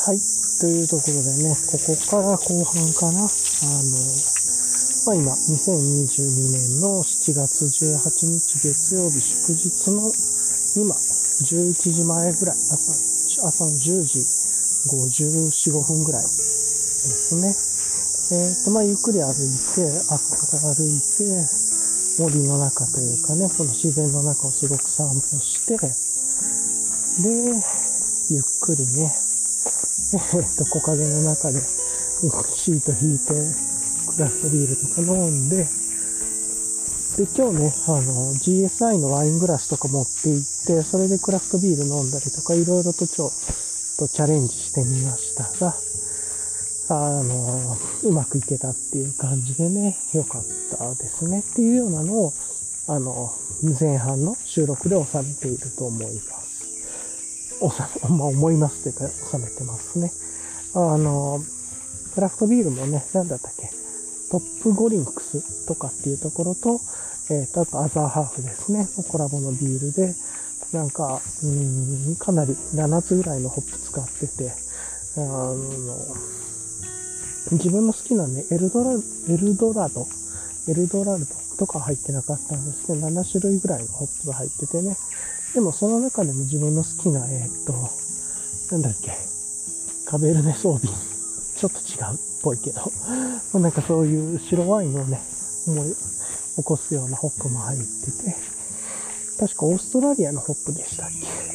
はい。というところでね、ここから後半かな。あの、まあ今、2022年の7月18日月曜日祝日の今、11時前ぐらい、朝、朝の10時54、5分ぐらいですね。えっ、と、まあゆっくり歩いて、朝から歩いて、森の中というかね、その自然の中をすごく散歩して、で、ゆっくりね、えっと、木陰の中でシート引いて、クラフトビールとか飲んで、で、今日ね、あの、GSI のワイングラスとか持って行って、それでクラフトビール飲んだりとか、いろいろとちょっとチャレンジしてみましたが、あの、うまくいけたっていう感じでね、良かったですねっていうようなのを、あの、前半の収録で収めていると思います。収め、まあ思いますというか、収めてますね。あの、クラフトビールもね、なんだったっけ、トップゴリンクスとかっていうところと、えっ、と、あとアザーハーフですね、コラボのビールで、なんか、うん、かなり7つぐらいのホップ使ってて、あの、自分の好きなね、エルドラ、エルドラド、エルドラルドとか入ってなかったんですけど、7種類ぐらいのホップが入っててね。でもその中でも自分の好きな、えーっと、なんだっけ、カベルネ装備、ちょっと違うっぽいけど、なんかそういう白ワインをね、思い起こすようなホップも入ってて、確かオーストラリアのホップでしたっ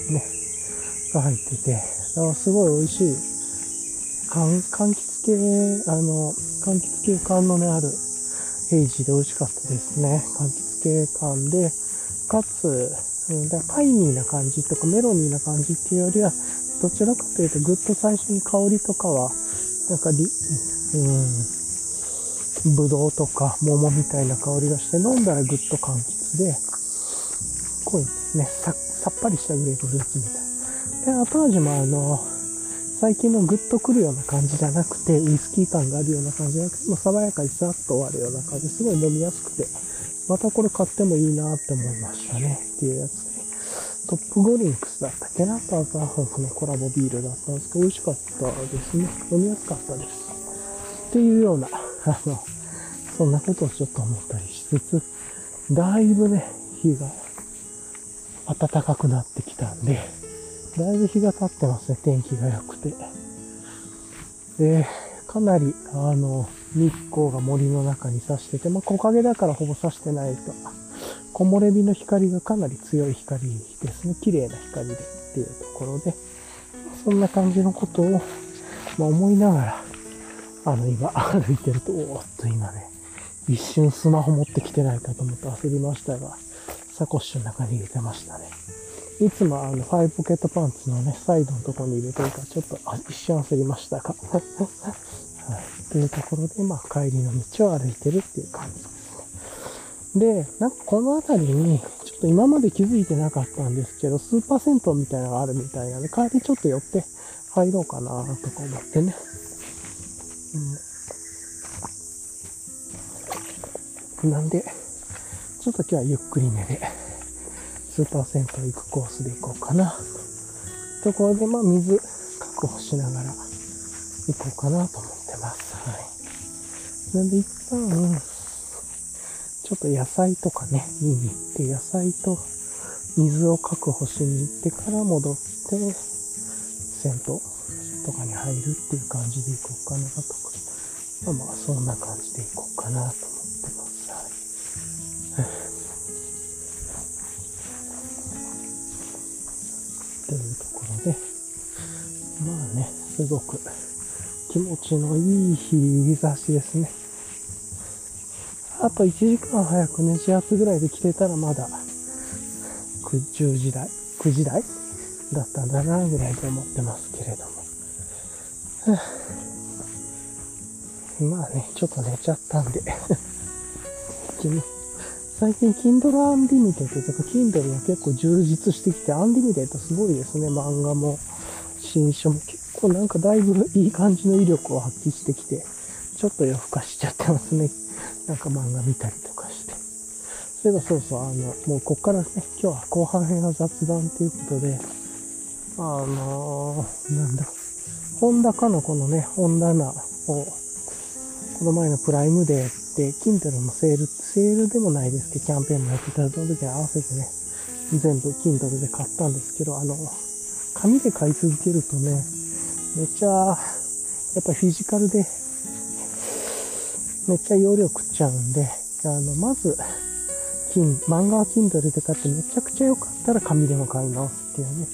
け？ね、が入ってて、だからすごい美味しい、柑柑橘系、あの、柑橘系感のね、あるヘイジで美味しかったですね。柑橘系感で、かつ、うん、だからパイニーな感じとかメロニーな感じっていうよりは、どちらかというとぐっと最初に香りとかは、なんかり、うん、ぶどうとか桃みたいな香りがして、飲んだらぐっと柑橘で、濃いですね。ささっぱりしたグレープフルーツみたい。で、後味もあの、最近のグッとくるような感じじゃなくて、ウイスキー感があるような感じじゃなくて、もう爽やかにさっと終わるような感じ、すごい飲みやすくて、またこれ買ってもいいなって思いましたね。っていうやつで。トップゴリンクスだったっけなパーカーハーフのコラボビールだったんですけど、美味しかったですね。飲みやすかったです。っていうような、あの、そんなことをちょっと思ったりしつつ、だいぶね、日が暖かくなってきたんで、だいぶ日が経ってますね、天気が良くて。で、かなり、あの、日光が森の中に差してて、まあ、木陰だからほぼ差してないと、木漏れ日の光がかなり強い光ですね。綺麗な光でっていうところで、そんな感じのことを、まあ、思いながら、あの、今、歩いてると、おーっと今ね、一瞬スマホ持ってきてないかと思って焦りましたが、サコッシュの中に入れてましたね。いつもあの、ファイブポケットパンツのね、サイドのとこに入れてるから、ちょっと一瞬焦りましたが。はい。というところで、まあ、帰りの道を歩いてるっていう感じですね。で、なんかこの辺りに、ちょっと今まで気づいてなかったんですけど、スーパー銭湯みたいなのがあるみたいなので、帰りちょっと寄って入ろうかなとか思ってね。うん。なんで、ちょっと今日はゆっくりめで、スーパー銭湯行くコースで行こうかな。ところで、まあ、水確保しながら行こうかなと思ってます。はい。なんで、一旦、ちょっと野菜とかね、見に行って、野菜と水を確保しに行ってから戻って、銭湯とかに入るっていう感じで行こうかなとか。まあまあ、そんな感じで行こうかなと思ってます。はい。というところで、まあね、すごく気持ちのいい日差しですね。あと1時間早くね、始発ぐらいで来てたらまだ10時台、9時台だったんだなぐらいで思ってますけれども。は あまあね、ちょっと寝ちゃったんで 最近 Kindle Unlimited とか Kindle が結構充実してきて、Unlimited すごいですね。漫画も新書も結構なんかだいぶいい感じの威力を発揮してきて、ちょっと夜更かしちゃってますね。なんか漫画見たりとかして。そういえばそうそう、あの、もうこっからね、今日は後半編は雑談ということで、あのー、なんだ、本高のこのね、本棚を、この前のプライムデーって、Kindle のセール、セールでもないですけど、キャンペーンもやってたその時に合わせてね、全部 Kindle で買ったんですけど、あの、紙で買い続けるとね、めっちゃ、やっぱフィジカルで、めっちゃ容量食っちゃうんで、あの、まず、金、漫画は Kindle で買ってめちゃくちゃ良かったら紙でも買い直すっていうね、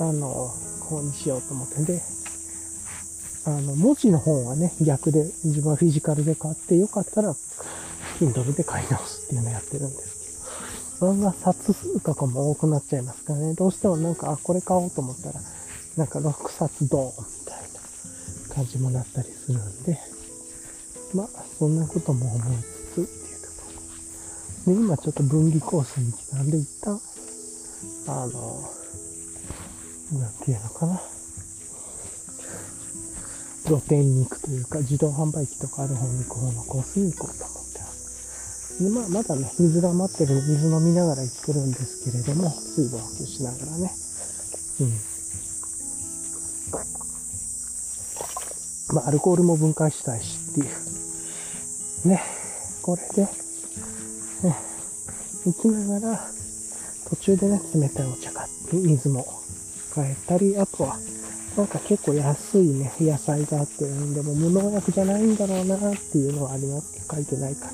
あの、こうにしようと思って。で、あの、文字の本はね、逆で、自分はフィジカルで買って、よかったら、Kindle で買い直すっていうのをやってるんですけど、漫画冊数とかも多くなっちゃいますからね、どうしてもなんか、あ、これ買おうと思ったら、なんか6冊ドーンみたいな感じもなったりするんで、まあ、そんなことも思いつつっていうところ。で、今ちょっと分離コースに来たんで、一旦、あの、なんていうのかな。露店に行くというか、自動販売機とかある方に行く方のコースに行こうと思ってます。で、まあ、まだね、水が待ってる、水飲みながら行ってるんですけれども、水分補給しながらね。うん。まあ、アルコールも分解したいしっていう。ね、これで、ね、行きながら、途中でね、冷たいお茶買って、水も変えたり、あとは、なんか結構安いね、野菜があって、でも無農薬じゃないんだろうなっていうのはありますけど、書いてないから。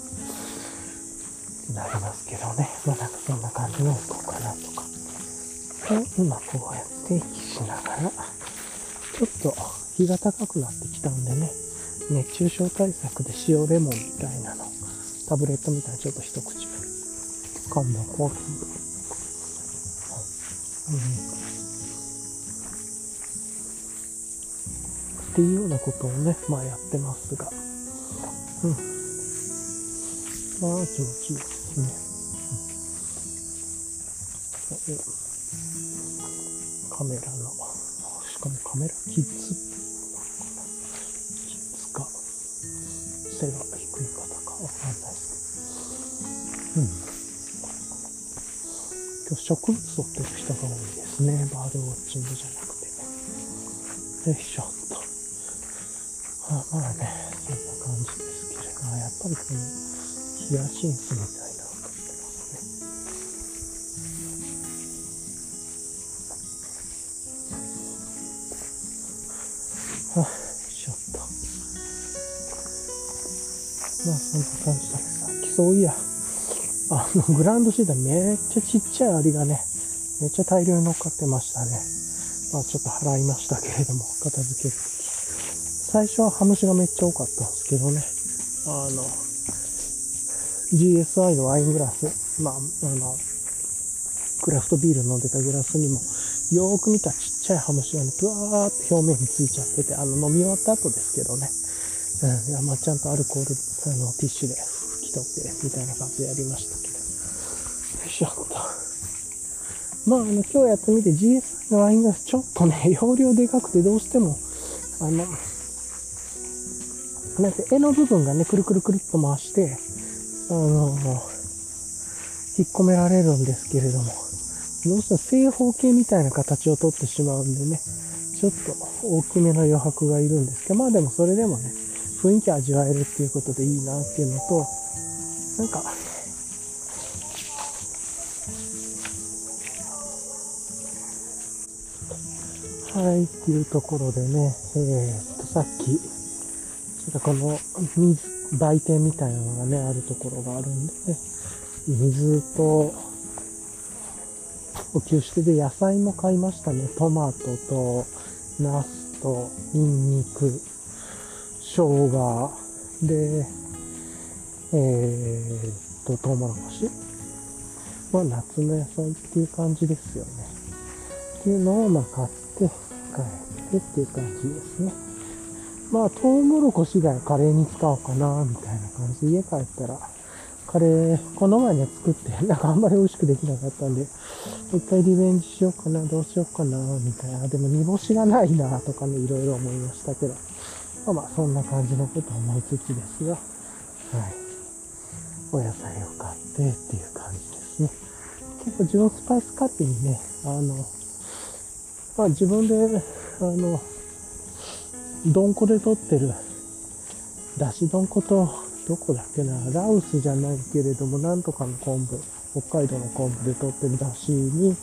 なりますけどね。まあなんかそんな感じの行こうかなとか。で、今こうやって息しながら、ちょっと日が高くなってきたんでね、熱中症対策で塩レモンみたいなの、タブレットみたいなちょっと一口分、缶のコーヒー。うんっていうようなことをね、まあやってますが。うん。まあ、気持ちいいですね。うん、カメラの、しかもカメラキッズ、キ植物撮ってる人が多いですね。バードウォッチングじゃなくて。よいしょっと。まあまあね、そんな感じですけれど、やっぱりこのヒヤシンスの グランドシートめっちゃちっちゃいアリがね、めっちゃ大量に乗っかってましたね。まあちょっと払いましたけれども、片付けるとき最初はハムシがめっちゃ多かったんですけどね、あの、GSI のワイングラス、まあ、あの、クラフトビール飲んでたグラスにも、よーく見たちっちゃいハムシがね、ぷわーって表面についちゃってて、あの、飲み終わった後ですけどね、うん、いやまあ、ちゃんとアルコール、あの、ティッシュで拭き取って、みたいな感じでやりました。しょっと。まあ、あの、今日やってみて GSI のワイングラス、ちょっとね、容量でかくてどうしても、あの、なんて、絵の部分がね、くるくるくるっと回して、あの、引っ込められるんですけれども、どうしても正方形みたいな形をとってしまうんでね、ちょっと大きめの余白がいるんですけど、まあでもそれでもね、雰囲気味わえるっていうことでいいなっていうのと、なんか、はい、っていうところでね、えー、っと、さっき、ちょっとこの水、売店みたいなのがね、あるところがあるんで、ね、水と、補給してで、野菜も買いましたね。トマトと、ナスと、ニンニク、生姜、で、えー、っと、トウモロコシ。まあ、夏の野菜っていう感じですよね。っていうのを、まあ、買って、帰ってっていう感じですね。まあ、トウモロコシ以外カレーに使おうかな、みたいな感じで、家帰ったら、カレー、この前ね、作って、なんかあんまり美味しくできなかったんで、一回リベンジしようかな、どうしようかな、みたいな。でも煮干しがないな、とかね、いろいろ思いましたけど、まあまあ、そんな感じのこと思いつつですが、はい。お野菜を買ってっていう感じですね。結構自分スパイスカップにね、あの、まあ自分で、あの、どんこで取ってる、だしどんこと、どこだっけな、ラウスじゃないけれども、なんとかの昆布、北海道の昆布で取ってるだしに、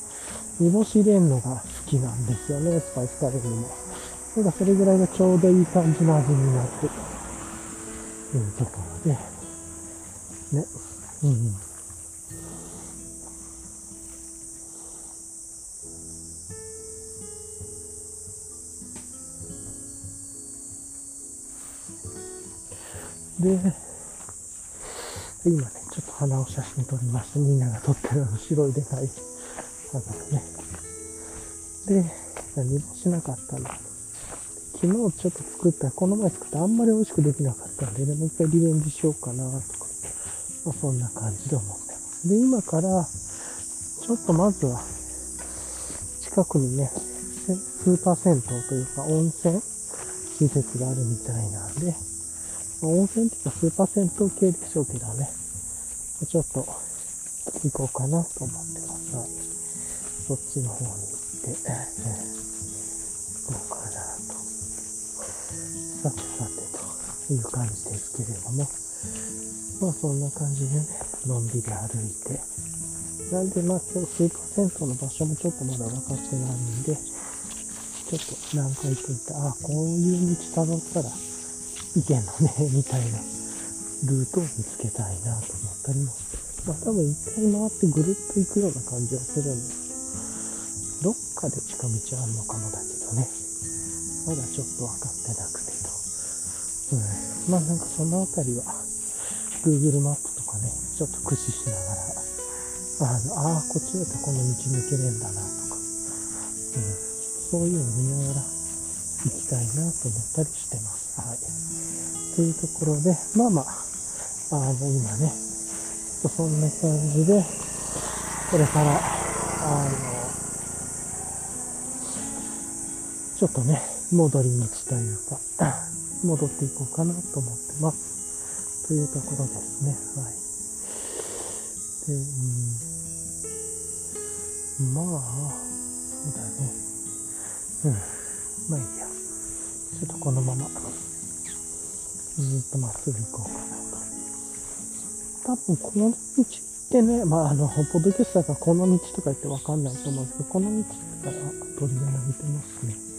煮干し入れるのが好きなんですよね、スパイスカレーにも。ただそれぐらいがちょうどいい感じの味になってると。いうところで、ね、うん。で、今ね、ちょっと鼻を写真撮りました。みんなが撮ってるの白いでかい花をね。で、何もしなかったな。昨日ちょっと作った、この前作ったあんまり美味しくできなかったんでね、もう一回リベンジしようかなとか、まあ、そんな感じで思ってます。で、今から、ちょっとまずは、近くにね、スーパー銭湯というか温泉施設があるみたいなんで、温泉っていうかスーパー銭湯系でしょうけどね、ちょっと行こうかなと思ってます。はい。そっちの方に行って、えー、行こうかなと。さてさてという感じですけれども、まあそんな感じでね、のんびり歩いて、なんでまあ今日スーパー銭湯の場所もちょっとまだ分かってないんで、ちょっと何回行って、ああ、こういう道辿ったら、意見のね、みたいなルートを見つけたいなと思ったりもまあ多分一回回ってぐるっと行くような感じはするんですどっかで近道あるのかもだけどね。まだちょっと分かってなくてと。うん。まあなんかそのあたりは、Google マップとかね、ちょっと駆使しながら、あの、ああ、こっちだとこの道抜けねえんだなとか、うん。そういうの見ながら行きたいなと思ったりしてます。はい。というところで、まあまあ、あの、今ね、そんな感じで、これから、あの、ちょっとね、戻り道というか、戻っていこうかなと思ってます。というところですね。はい。で、うん、まあ、そうだね。うん。まあいいや。ちょっとこのまま。ずっとまっすぐ行こうかなと。多分この道ってね、まああの、ポッドキャスターがこの道とか言ってわかんないと思うんですけど、この道から鳥が伸びてますね。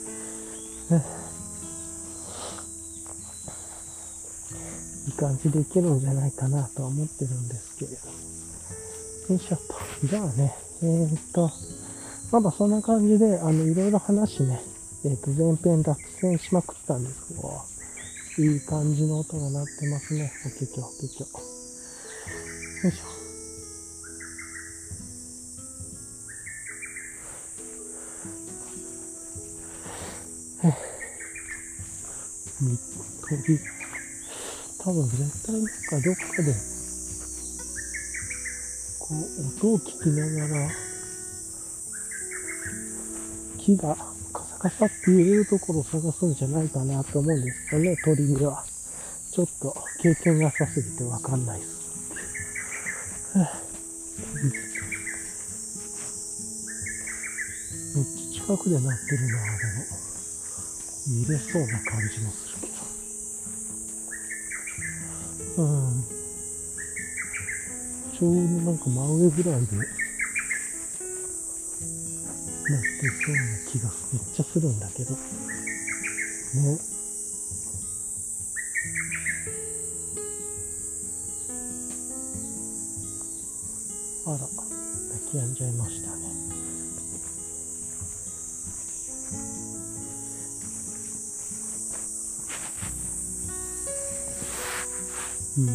いい感じでいけるんじゃないかなとは思ってるんですけれど。よいしょっと。じゃあね、えー、っと、まだそんな感じで、あの、いろいろ話ね、えー、っと、前編脱線しまくったんですけど、いい感じの音が鳴ってますね。おけきょ、おけきょ。よいしょ。鳥、多分絶対なんかどっかで、こう、音を聞きながら、木がカサって揺れるところを探すんじゃないかなと思うんですよね、鳥には。ちょっと経験が浅すぎてわかんないです。めっちゃ近くで鳴ってるな、でも。見れそうな感じもするけど。うん。ちょうどなんか真上ぐらいでなってそうな気がめっちゃするんだけど。ね。あら、泣き止んじゃいましたね。うん。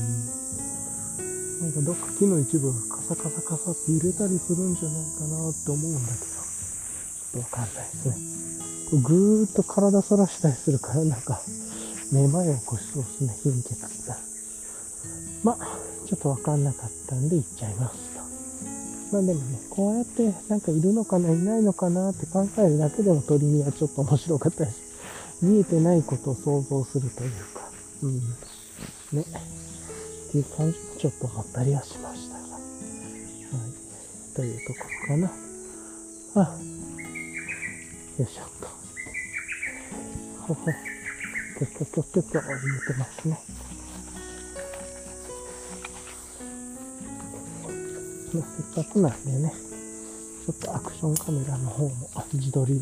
なんかどっか木の一部がカサカサカサって揺れたりするんじゃないかなって思うんだけど。わかんないですね。ぐーっと体反らしたりするから、なんか、めまいを起こしそうですね、貧血。まあ、ちょっとわかんなかったんで行っちゃいますと。まあでもね、こうやってなんかいるのかな、いないのかなって考えるだけでも鳥にはちょっと面白かったです。見えてないことを想像するというか、うん。ね。っていう感じもちょっと思ったりはしましたが。はい。というところかな。あよいしょっと。ほほ。キョキョキョキョキョ言ってますね。まあ、せっかくなんでね、ちょっとアクションカメラの方も自撮り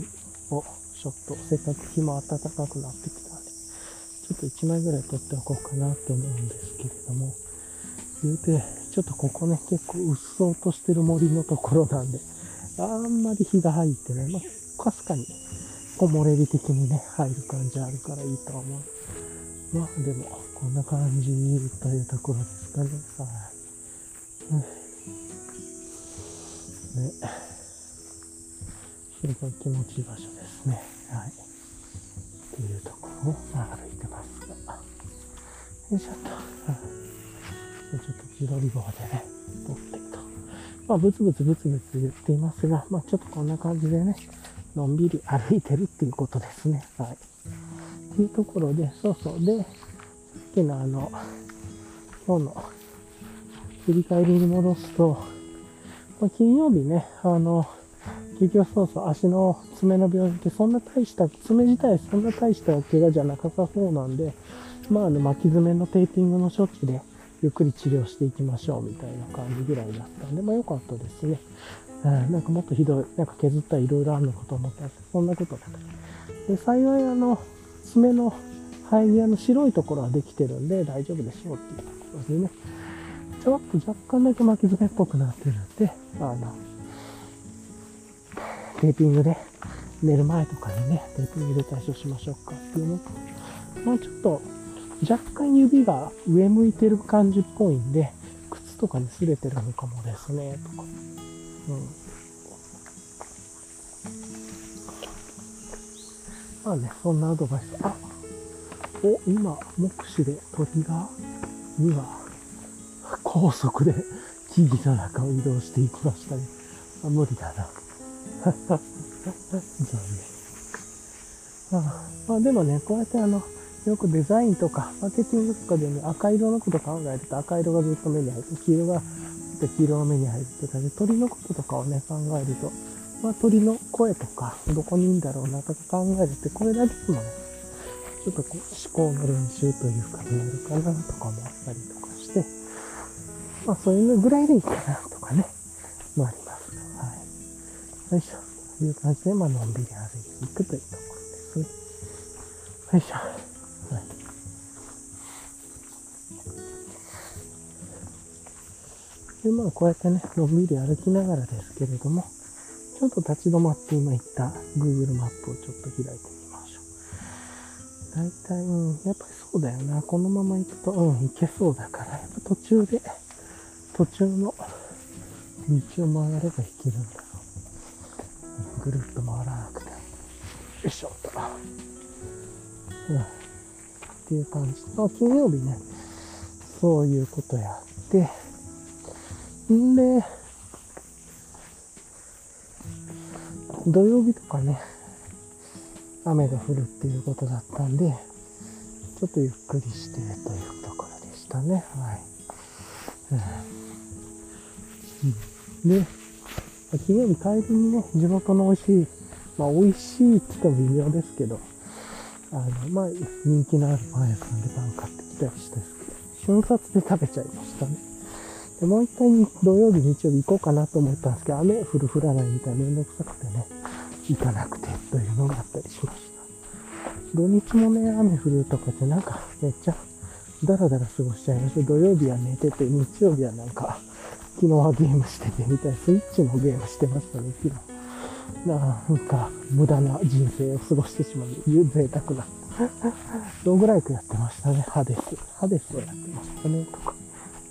をちょっとせっかく日も暖かくなってきたんで、ちょっと1枚ぐらい撮っておこうかなと思うんですけれども、言うて、ちょっとここね、結構うっそうとしてる森のところなんで、あんまり日が入ってね、まあ、かすかに木漏れ日的にね、入る感じあるからいいと思う。まあでも、こんな感じというところですかね。はい。ね。それが気持ちいい場所ですね。はい。っていうところを、歩いてますが。よいしょっと。はいちょっと自撮り棒でね、撮ってと。まあ、ブツブツブツブツ言っていますが、まあ、ちょっとこんな感じでね、のんびり歩いてるっていうことですね。はい。っていうところで、そうそう。で、さっきのあの、今日の振り返りに戻すと、金曜日ね、あの、結局そうそう、足の爪の病院ってそんな大した、爪自体そんな大した怪我じゃなさそうなんで、まあ、あの、巻き爪のテーピングの処置で、ゆっくり治療していきましょうみたいな感じぐらいだったんで、まあ良かったですね。うん、なんかもっとひどい、なんか削ったらいろいろあるのかと思ったら、そんなことなくで、幸いあの、爪の生え際の白いところはできてるんで大丈夫でしょうっていうところでね、ちょっと若干だけ巻き爪っぽくなってるんで、あの、テーピングで寝る前とかにね、テーピングで対処しましょうかっていうのと、まあちょっと若干指が上向いてる感じっぽいんで、靴とかに擦れてるのかもですね、とか。うん。まあね、そんなアドバイス。あお、今、目視で鳥が2羽、高速で木々の中を移動していきましたね。あ無理だな。残念。あまあでもね、こうやってあの、よくデザインとか、マーケティングとかでね、赤色のこと考えると赤色がずっと目に入る。黄色が、黄色が目に入るって感じで、鳥のこととかをね、考えると、まあ鳥の声とか、どこにいるんだろうなとか考えるって、これだけでもね、ちょっとこう思考の練習というかになるかなとか思ったりとかして、まあそういうぐらいでいいかなとかね、まあります、はい。よいしょ。という感じで、まあのんびり歩いていくというところですね。よいしょ。で、まあ、こうやってね、のんびり歩きながらですけれども、ちょっと立ち止まって今言った Google マップをちょっと開いてみましょう。大体、うん、やっぱりそうだよな。このまま行くと、うん、行けそうだから、やっぱ途中で、途中の道を曲がれば行けるんだろう。ぐるっと回らなくて。よいしょっと。うん。っていう感じ。あ、金曜日ね、そういうことやって、んで、土曜日とかね、雨が降るっていうことだったんで、ちょっとゆっくりしてというところでしたね。はい。うん、で、金曜日帰りにね、地元の美味しい、まあ美味しいって言っても微妙ですけど、あの、まあ人気のあるパン屋さんでパン買ってきたりしたんですけど、瞬殺で食べちゃいましたね。でもう一回土曜日、日曜日行こうかなと思ったんですけど、雨降る降らないみたいめんどくさくてね、行かなくてというのがあったりしました。土日もね、雨降るとかってなんかめっちゃダラダラ過ごしちゃいました。土曜日は寝てて、日曜日はなんか、昨日はゲームしててみたいな、スイッチのゲームしてましたね、昨日。なんか、無駄な人生を過ごしてしまう、贅沢な。ローグライクやってましたね、ハデス。ハデスをやってましたね、とか。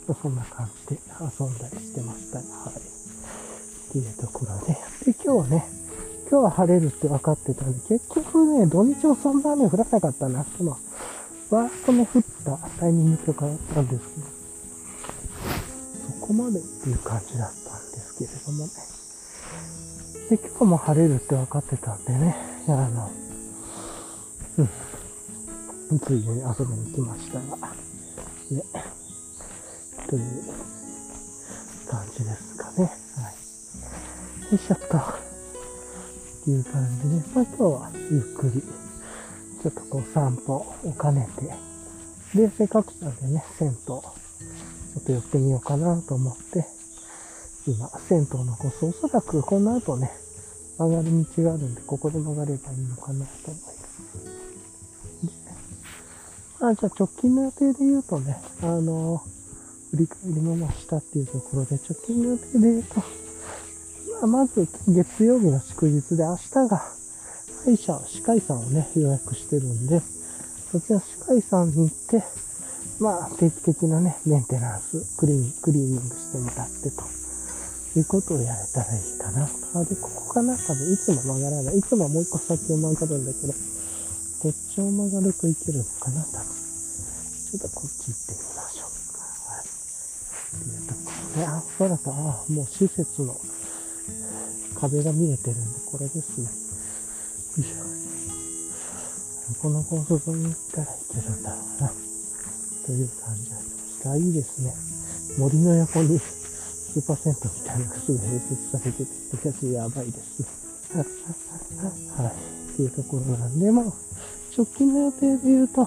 そんな感じで遊んだりしてましたはい。っていうところで。で、今日はね、今日は晴れるって分かってたんで、結局ね、土日はそんな雨降らなかったなってのは、わーっとね、降ったタイミングとかあったんですけど、そこまでっていう感じだったんですけれどもね。で、今日も晴れるって分かってたんでね、あの、うん、ついでに遊びに来ましたが、ね、という感じですかね。はい。よいしょっと。っていう感じで、まあ今日はゆっくりちょっとこう散歩を兼ねて、で、せっかくなんでね、銭湯、ちょっと寄ってみようかなと思って、今、銭湯のコース、おそらくこの後ね、曲がる道があるんで、ここで曲がればいいのかなと思います。あ、じゃあ直近の予定で言うとね、あの、振り返りもましたっていうところで、直近の予定で言うと、まず月曜日の祝日で明日が歯医者、歯科医さんをね、予約してるんで、そちら歯科医さんに行って、まあ、定期的なね、メンテナンス、クリーン、クリーニングしてもらってと、いうことをやれたらいいかな。あ、で、ここかな多分、いつも曲がらない。いつももう一個先を曲がるんだけど、こっちを曲がるといけるのかな多分。ちょっとこっち行ってみましょうか。はい。ころで、あ、そうだった。あ、もう施設の壁が見えてるんで、これですね。よいしょ。この高速に行ったらいけるんだろうな。という感じがしました。いいですね。森の横にスーパー銭湯みたいなのがすぐ併設されてて、やつやばいです。はい。っていうところなんで、まあ、直近の予定で言うと、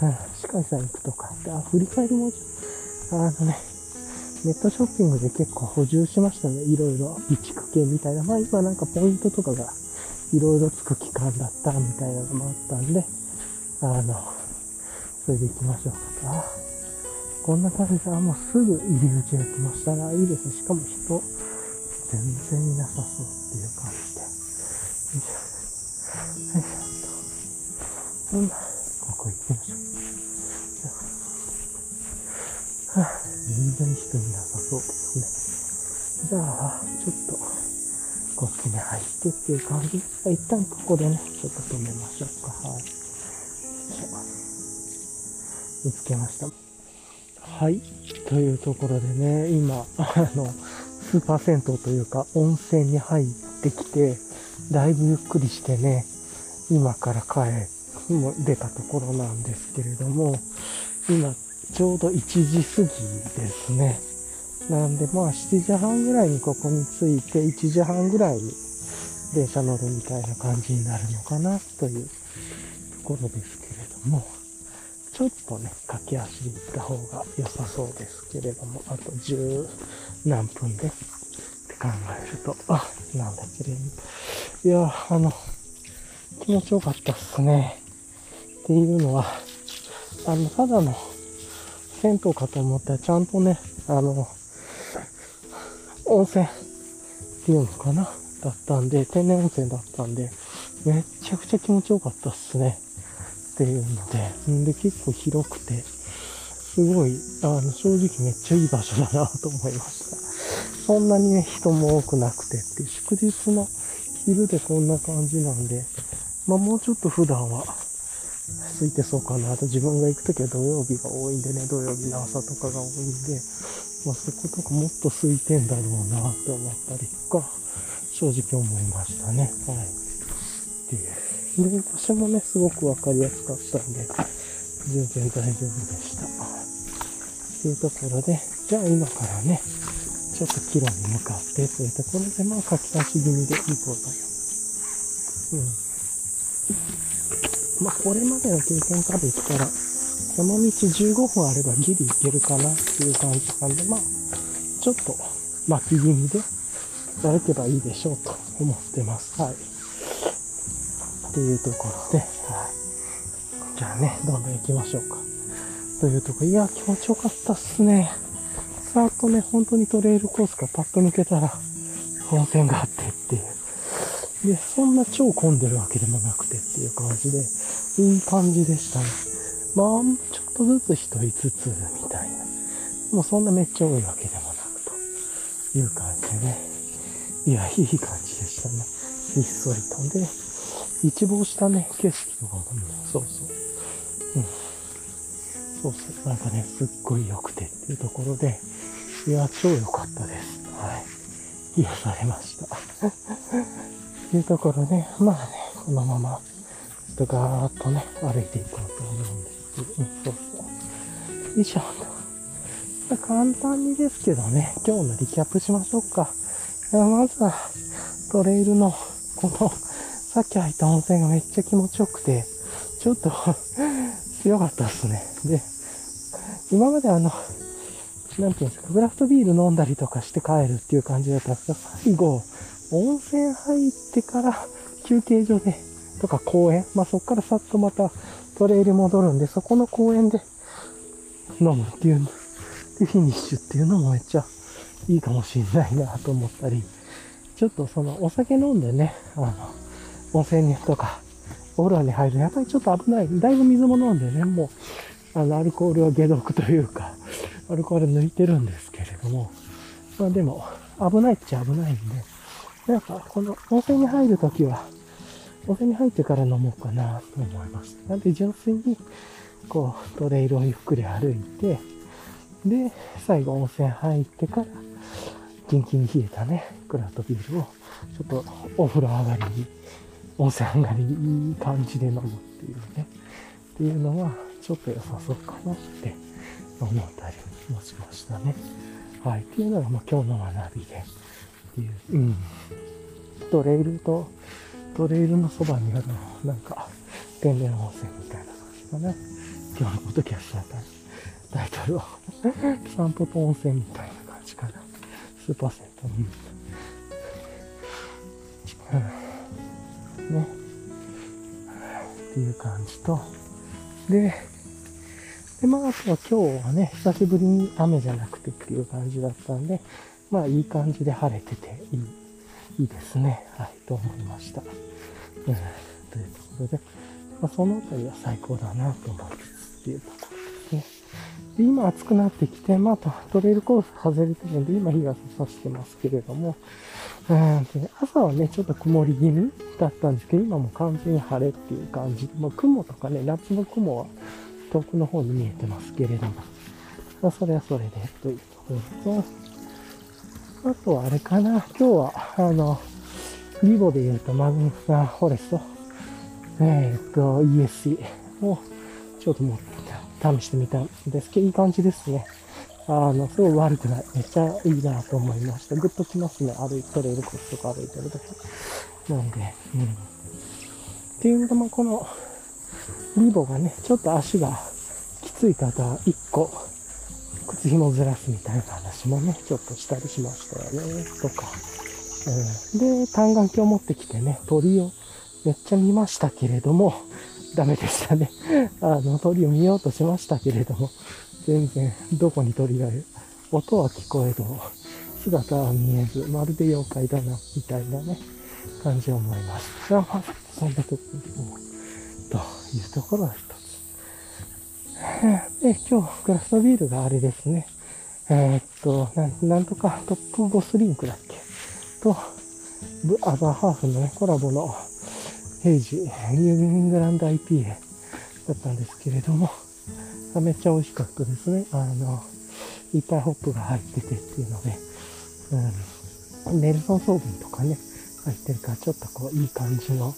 歯科医さん行くとか、あ、振り返りも、あのね、ネットショッピングで結構補充しましたね。いろいろ備蓄系みたいな。まあ今なんかポイントとかがいろいろつく期間だったみたいなのもあったんで、あの、それで行きましょうかと。こんな感じで、あ、もうすぐ入り口が来ましたら、いいです。しかも人、全然いなさそうっていう感じで。よいしょ。よいしょ。ほんな、ここ行きましょう。全然人いなさそうですね。じゃあ、ちょっと、こっちに入ってっていう感じ。一旦ここでね、ちょっと止めましょうか。はい。見つけました。はい。というところでね、今、あの、スーパー銭湯というか、温泉に入ってきて、だいぶゆっくりしてね、今から帰、も出たところなんですけれども、今、ちょうど1時過ぎですね。なんで、まあ、7時半ぐらいにここに着いて、1時半ぐらいに電車乗るみたいな感じになるのかな、というところですけれども、ちょっとね、駆け足で行った方が良さそうですけれども、あと10何分でって考えると、あ、なんだけれど、いや、あの、気持ちよかったっすね。っていうのは、あの、ただの銭湯かと思ったらちゃんとね、あの、温泉っていうのかなだったんで、天然温泉だったんで、めっちゃくちゃ気持ちよかったっすね。っていうので、んで結構広くて、すごい、あの、正直めっちゃいい場所だなと思いました。そんなにね、人も多くなくてって、祝日の昼でこんな感じなんで、まあもうちょっと普段は空いてそうかなと、自分が行くときは土曜日が多いんでね、土曜日の朝とかが多いんで、まあ、そことかもっと空いてんだろうなって思ったりとか、正直思いましたね。はい。っていう。で、場所もね、すごくわかりやすかったんで、全然大丈夫でした。っていうところで、じゃあ今からね、ちょっと帰路に向かってというところで、まあ、書き足し気味で行こうと思う。うん。まあ、これまでの経験から言ったら、この道15分あればギリ行けるかなっていう感じなんで、まあ、ちょっと巻き気味で歩けばいいでしょうと思ってます。はい。っていうところで、はい。じゃあね、どんどん行きましょうか。というとこ、いや、気持ちよかったっすね。さーっとね、本当にトレイルコースがパッと抜けたら、温泉があってっていう。で、そんな超混んでるわけでもなくてっていう感じで、いい感じでしたね。まあ、ちょっとずつ人5つみたいな。もうそんなめっちゃ多いわけでもなくという感じでね。いや、いい感じでしたね。ひっそりと。で、一望したね、景色とかも、そうそう。うん。そうそう。なんかね、すっごい良くてっていうところで、いや、超良かったです。はい。癒されました。というところで、まあね、このまま、ちょっとガーッとね、歩いていこうと思うんですけど、そうそう。よいしょ。簡単にですけどね、今日のリキャップしましょうか。まずは、トレイルの、この、さっき入った温泉がめっちゃ気持ちよくて、ちょっと強かったっすね。で、今まであの、なんていうんですか、クラフトビール飲んだりとかして帰るっていう感じだったんですが、最後、温泉入ってから休憩所で、とか公園、まあそこからさっとまたトレイル戻るんで、そこの公園で飲むっていう、で、フィニッシュっていうのもめっちゃいいかもしれないなと思ったり、ちょっとそのお酒飲んでね、あの、温泉とか、お風呂に入るやっぱりちょっと危ない。だいぶ水も飲んでね、もう、あの、アルコールは解毒というか、アルコール抜いてるんですけれども、まあでも、危ないっちゃ危ないんで、なんか、この温泉に入るときは、温泉に入ってから飲もうかなと思います。なんで純粋に、こう、トレイルをゆっくり歩いて、で、最後温泉入ってから、キンキンに冷えたね、クラフトビールを、ちょっとお風呂上がりに、温泉上がりにいい感じで飲むっていうね、っていうのは、ちょっと良さそうかなって思ったりもしましたね。はい。っていうのが、まあ、今日の学びで、っていう、うん。トレイルと、トレイルのそばにあるなんか、天然温泉みたいな感じかな。今日のポッドキャストタイトルは散歩と温泉みたいな感じかな。スーパー銭湯。うん。ね。っていう感じと、で、で、まあ、あとは今日はね、久しぶりに雨じゃなくてっていう感じだったんで、まあ、いい感じで晴れてていい、いいですね。はい、と思いました。うん、というところで、まあ、そのあたりは最高だなと思いつつっていうところですね。で今暑くなってきて、またトレイルコース外れてるんで、今日が差してますけれども、うんで朝はね、ちょっと曇り気味だったんですけど、今も完全に晴れっていう感じ。まあ、雲とかね、夏の雲は遠くの方に見えてますけれども、まあ、それはそれでというところと、あとはあれかな、今日は、あの、リボで言うとマグナフォレスト、えー、っと、ESC をちょっと持って試してみたんですけど、いい感じですね。あの、すごい悪くない。めっちゃいいなと思いました。ぐっときますね。歩いて、トレイルコスとか歩いてるとき。なんで、うん。っていうのも、この、リボがね、ちょっと足がきつい方は1個、靴紐ずらすみたいな話もね、ちょっとしたりしましたよね、とか。うん、で、単眼鏡持ってきてね、鳥をめっちゃ見ましたけれども、ダメでしたね。あの、鳥を見ようとしましたけれども、全然どこに鳥がいる。音は聞こえど、姿は見えず、まるで妖怪だな、みたいなね、感じを思います。まあ、そんなところというところが一つ。で、今日、クラフトビールがあれですね。えー、っとな、なんとかトップボスリンクだっけ？と、アザーハーフのね、コラボのヘイジ、ニューイングランド IPA だったんですけれども、めっちゃ美味しかったですね。あの、いっぱいホップが入っててっていうので、うん、ネルソンソーブンとかね、入ってるから、ちょっとこう、いい感じの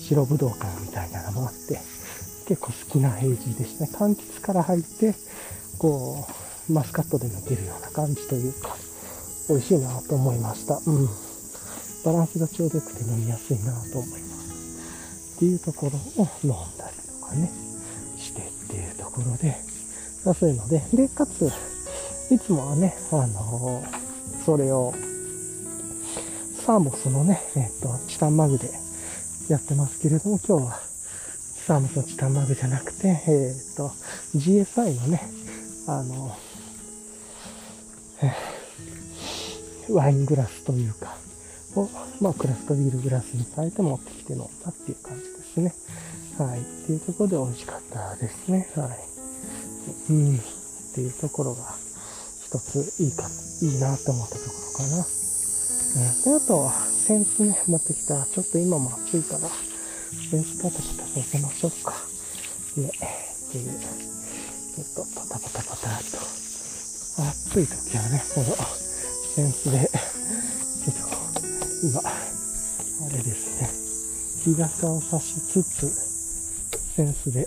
白ぶどう感みたいなのもあって、結構好きなヘイジでしたね。柑橘から入って、こう、マスカットで抜けるような感じというか、美味しいなと思いました。うん。バランスがちょうどよくて飲みやすいなと思います。っていうところを飲んだりとかね、してっていうところで、そういうので、で、かつ、いつもはね、あのー、それをサーモスのね、えっ、と、チタンマグでやってますけれども、今日はサーモスのチタンマグじゃなくて、えっ、と、GSI のね、あの、えワイングラスというか、を、まあ、クラフトビールグラスに変えて持ってきて飲んだっていう感じですね。はい。っていうところで美味しかったですね。はい。うん。っていうところが、一ついいか、いいなと思ったところかな。うんで、あとは、センスね、持ってきた。ちょっと今も暑いから、センスパタパタさせましょうか。ね、っていう。ちょっとパタパタパタっと。暑い時はね、この、センスで、ちょっと、今、あれですね、日傘を差しつつ、センスで、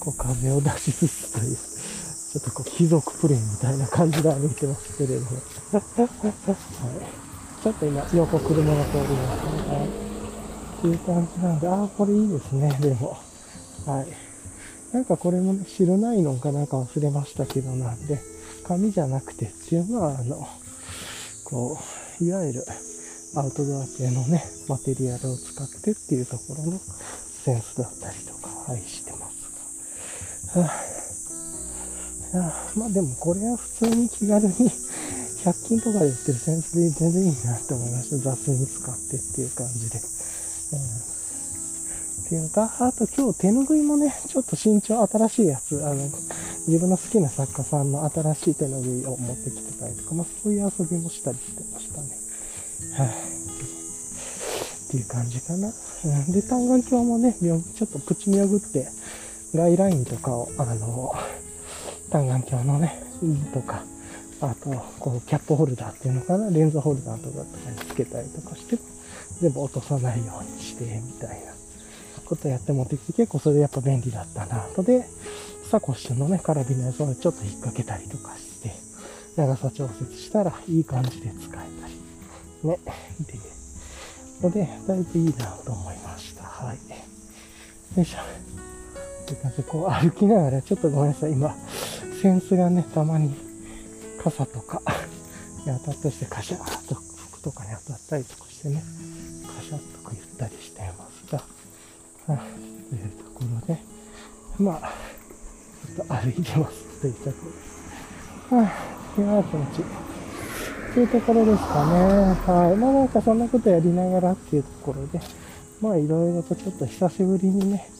こう風を出しつつという、ちょっとこう貴族プレイみたいな感じで歩いてますけれども。はいちょっと今、横車が通りましたね。っていう感じなんで、ああ、これいいですね、でも。はい。なんかこれもね、白ナイロンかなんか忘れましたけどなんで、紙じゃなくてっていうのは、あの、こう、いわゆるアウトドア系のね、マテリアルを使ってっていうところのセンスだったりとか愛してますが。はあ、いやまあでもこれは普通に気軽に100均とかで売ってるセンスで全然いいなって思いました。雑に使ってっていう感じで。っていうか、あと今日手拭いもね、ちょっと身長新しいやつ、あの、自分の好きな作家さんの新しい手拭いを持ってきてたりとか、まあそういう遊びもしたりしてましたね。はい、っていう感じかな。うん、で、単眼鏡もね、ちょっとプチ見送って、ガイラインとかを、あの、単眼鏡のね、とか、あと、こう、キャップホルダーっていうのかな、レンズホルダーとかとかにつけたりとかして、全部落とさないようにして、みたいなことやって持ってきて、結構それやっぱ便利だったな、とで、サコッシュのね、カラビナやつをちょっと引っ掛けたりとかして、長さ調節したらいい感じで使えたり。ね。で、ので、だいぶいいなと思いました。はい。よいしょ。という感じで、こう歩きながら、ちょっとごめんなさい。今、センスがね、たまに傘とかに当たったして、カシャーととかに当たったりとかしてね、カシャッとか言ったりしていますが、はい、というところで、まあ、ちょっと歩いてますというところです。はい、いや気持ちいい。っていうところですかね。はい。まあなんかそんなことやりながらっていうところで、まあいろいろとちょっと久しぶりにね、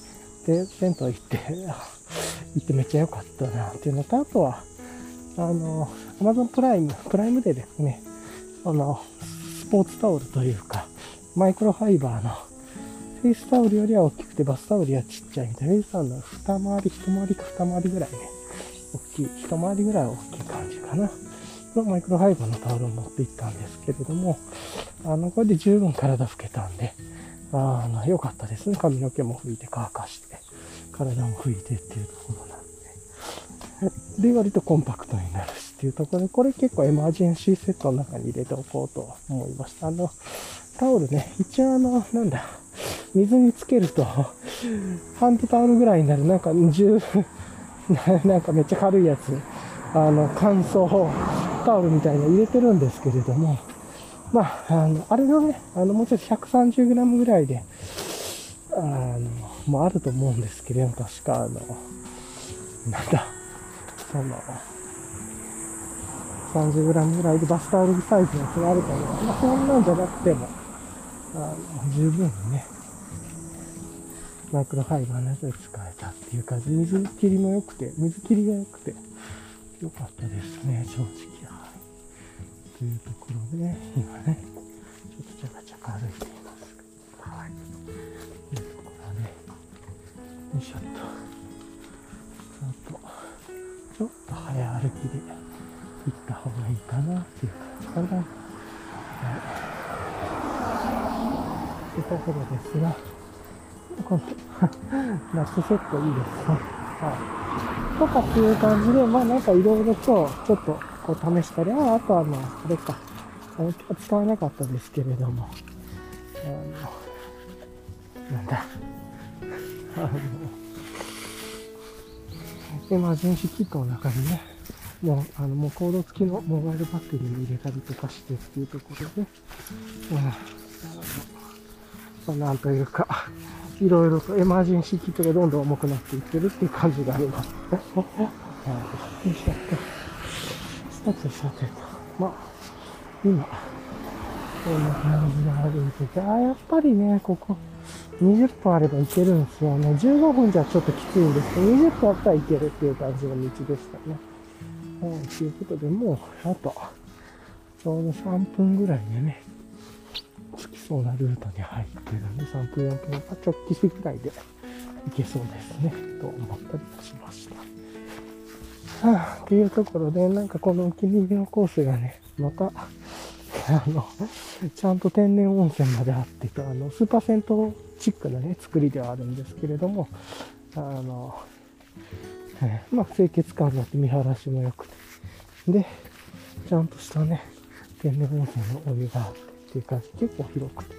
で、銭湯行って、行ってめっちゃ良かったなっていうのと、あとは、あの、Amazon プライム、プライムでですね、あの、スポーツタオルというか、マイクロファイバーの、フェイスタオルよりは大きくて、バスタオルよりはちっちゃいみたいな、フェイスタオルの二回り、一回りか二回りぐらいね、大きい、一回りぐらい大きい感じかな。のマイクロファイバーのタオルを持っていったんですけれども、あの、これで十分体拭けたんで、あの、良かったですね。髪の毛も拭いて乾かして、体も拭いてっていうところなんで。で、割とコンパクトになるしっていうところで、これ結構エマージェンシーセットの中に入れておこうと思いました。あの、タオルね、一応あの、なんだ、水につけると、ハンドタオルぐらいになる、なんか10、なんかめっちゃ軽いやつ、あの、乾燥タオルみたいな入れてるんですけれども、まあ、あの、あれのね、あの、もうちょっと 130g ぐらいで、あの、もうあると思うんですけれども、確か、あの、なんだ、その、30g ぐらいでバスタオルサイズのやつがあると思う。まあ、そんなんじゃなくても、あの、十分にね、マイクロファイバーのやつで使えたっていう感じ。水切りも良くて、水切りが良くて、良かったですね、正直は。というところで、今ね、ちょっとちゃかちゃか歩いています。はい。というところね、よいしょっと。ちょっと、ちょっと早歩きで行った方がいいかなっていう感じかな。はい。というところですが、このナッツセットいいですね。はい。とかっていう感じで、まあなんかいろいろと、ちょっとこう試したり、ああとはまあ、あれか、使わなかったですけれども、あの、なんだ、あの、エマージェンシーキットの中にね、もう、あの、もうコード付きのモバイルバッテリーに入れたりとかしてっていうところで、うん、あ、なんというか、いろいろとエマージェンシーキットがどんどん重くなっていってるっていう感じがあります。はい。よいしょっと。さてさてと。まあ、今、こんな感じで歩いてて、あ、やっぱりね、ここ、20分あれば行けるんですよね。15分じゃちょっときついんですけど、20分あったら行けるっていう感じの道でしたね。はい、ということで、もう、あと、ちょうど3分ぐらいでね、着きそうなルートに入ってるんで、3分、4分、か直帰ぐらいで行けそうですね、と思ったりもしました。はあ、っていうところで、なんかこのお気に入りのコースがね、また、あの、ちゃんと天然温泉まであってあの、スーパー銭湯チックなね、作りではあるんですけれども、あの、えまあ、清潔感があって見晴らしも良くて、で、ちゃんとしたね、天然温泉のお湯があってっていう感じ、結構広くて、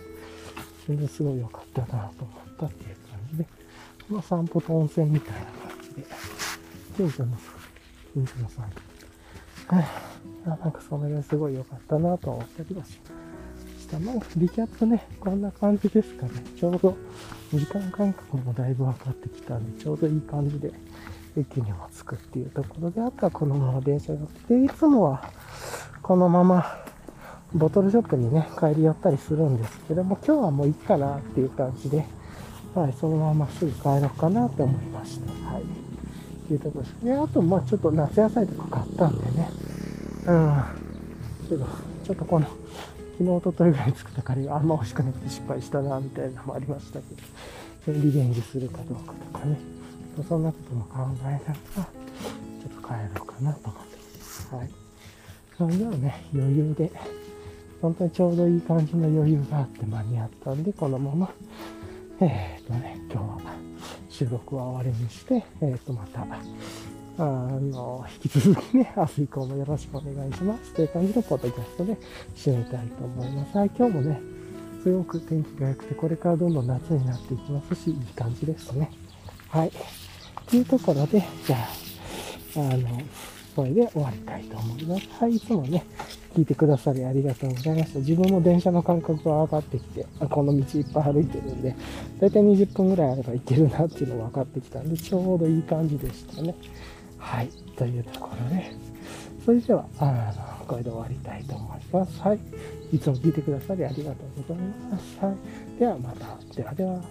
全然すごい良かったなと思ったっていう感じで、まあ、散歩と温泉みたいな感じで、近所の、近所の散歩。はい。なんかそれがすごい良かったなと思ったりはしした。まあ、リキャップね、こんな感じですかね。ちょうど、時間感覚もだいぶ分かってきたんで、ちょうどいい感じで、駅にも着くっていうところで、あとはこのまま電車が来て、いつもは、このまま、ボトルショップにね、帰り寄ったりするんですけども、今日はもういいかなっていう感じで、はい、そのまますぐ帰ろうかなって思いました。はい。っていうところです。で、あと、まあちょっと夏野菜とか買ったんでね、うん。けど、ちょっとこの、昨日、おとといぐらい作ったカレーがあんま美味しくなくて失敗したな、みたいなのもありましたけど、リベンジするかどうかとかね、そんなことも考えながら、ちょっと帰ろうかなと思ってます。はい。それではね、余裕で、本当にちょうどいい感じの余裕があって間に合ったんで、このまま、えっ、ー、とね、今日は収録は終わりにして、えっ、ー、と、また、あの、引き続きね、明日以降もよろしくお願いします。という感じのポッドキャストで締めたいと思います。はい、今日もね、すごく天気が良くて、これからどんどん夏になっていきますし、いい感じですね。はい。というところで、じゃあ、あの、これで終わりたいと思います。はい、いつもね、聞いてくださりありがとうございました。自分も電車の感覚が上がってきて、この道いっぱい歩いてるんで、だいたい20分ぐらいあれば行けるなっていうのが分かってきたんで、ちょうどいい感じでしたね。はい、というところで、それでは、あの、これで終わりたいと思います。はい。いつも聞いてくださりありがとうございます。はい。ではまた。ではでは。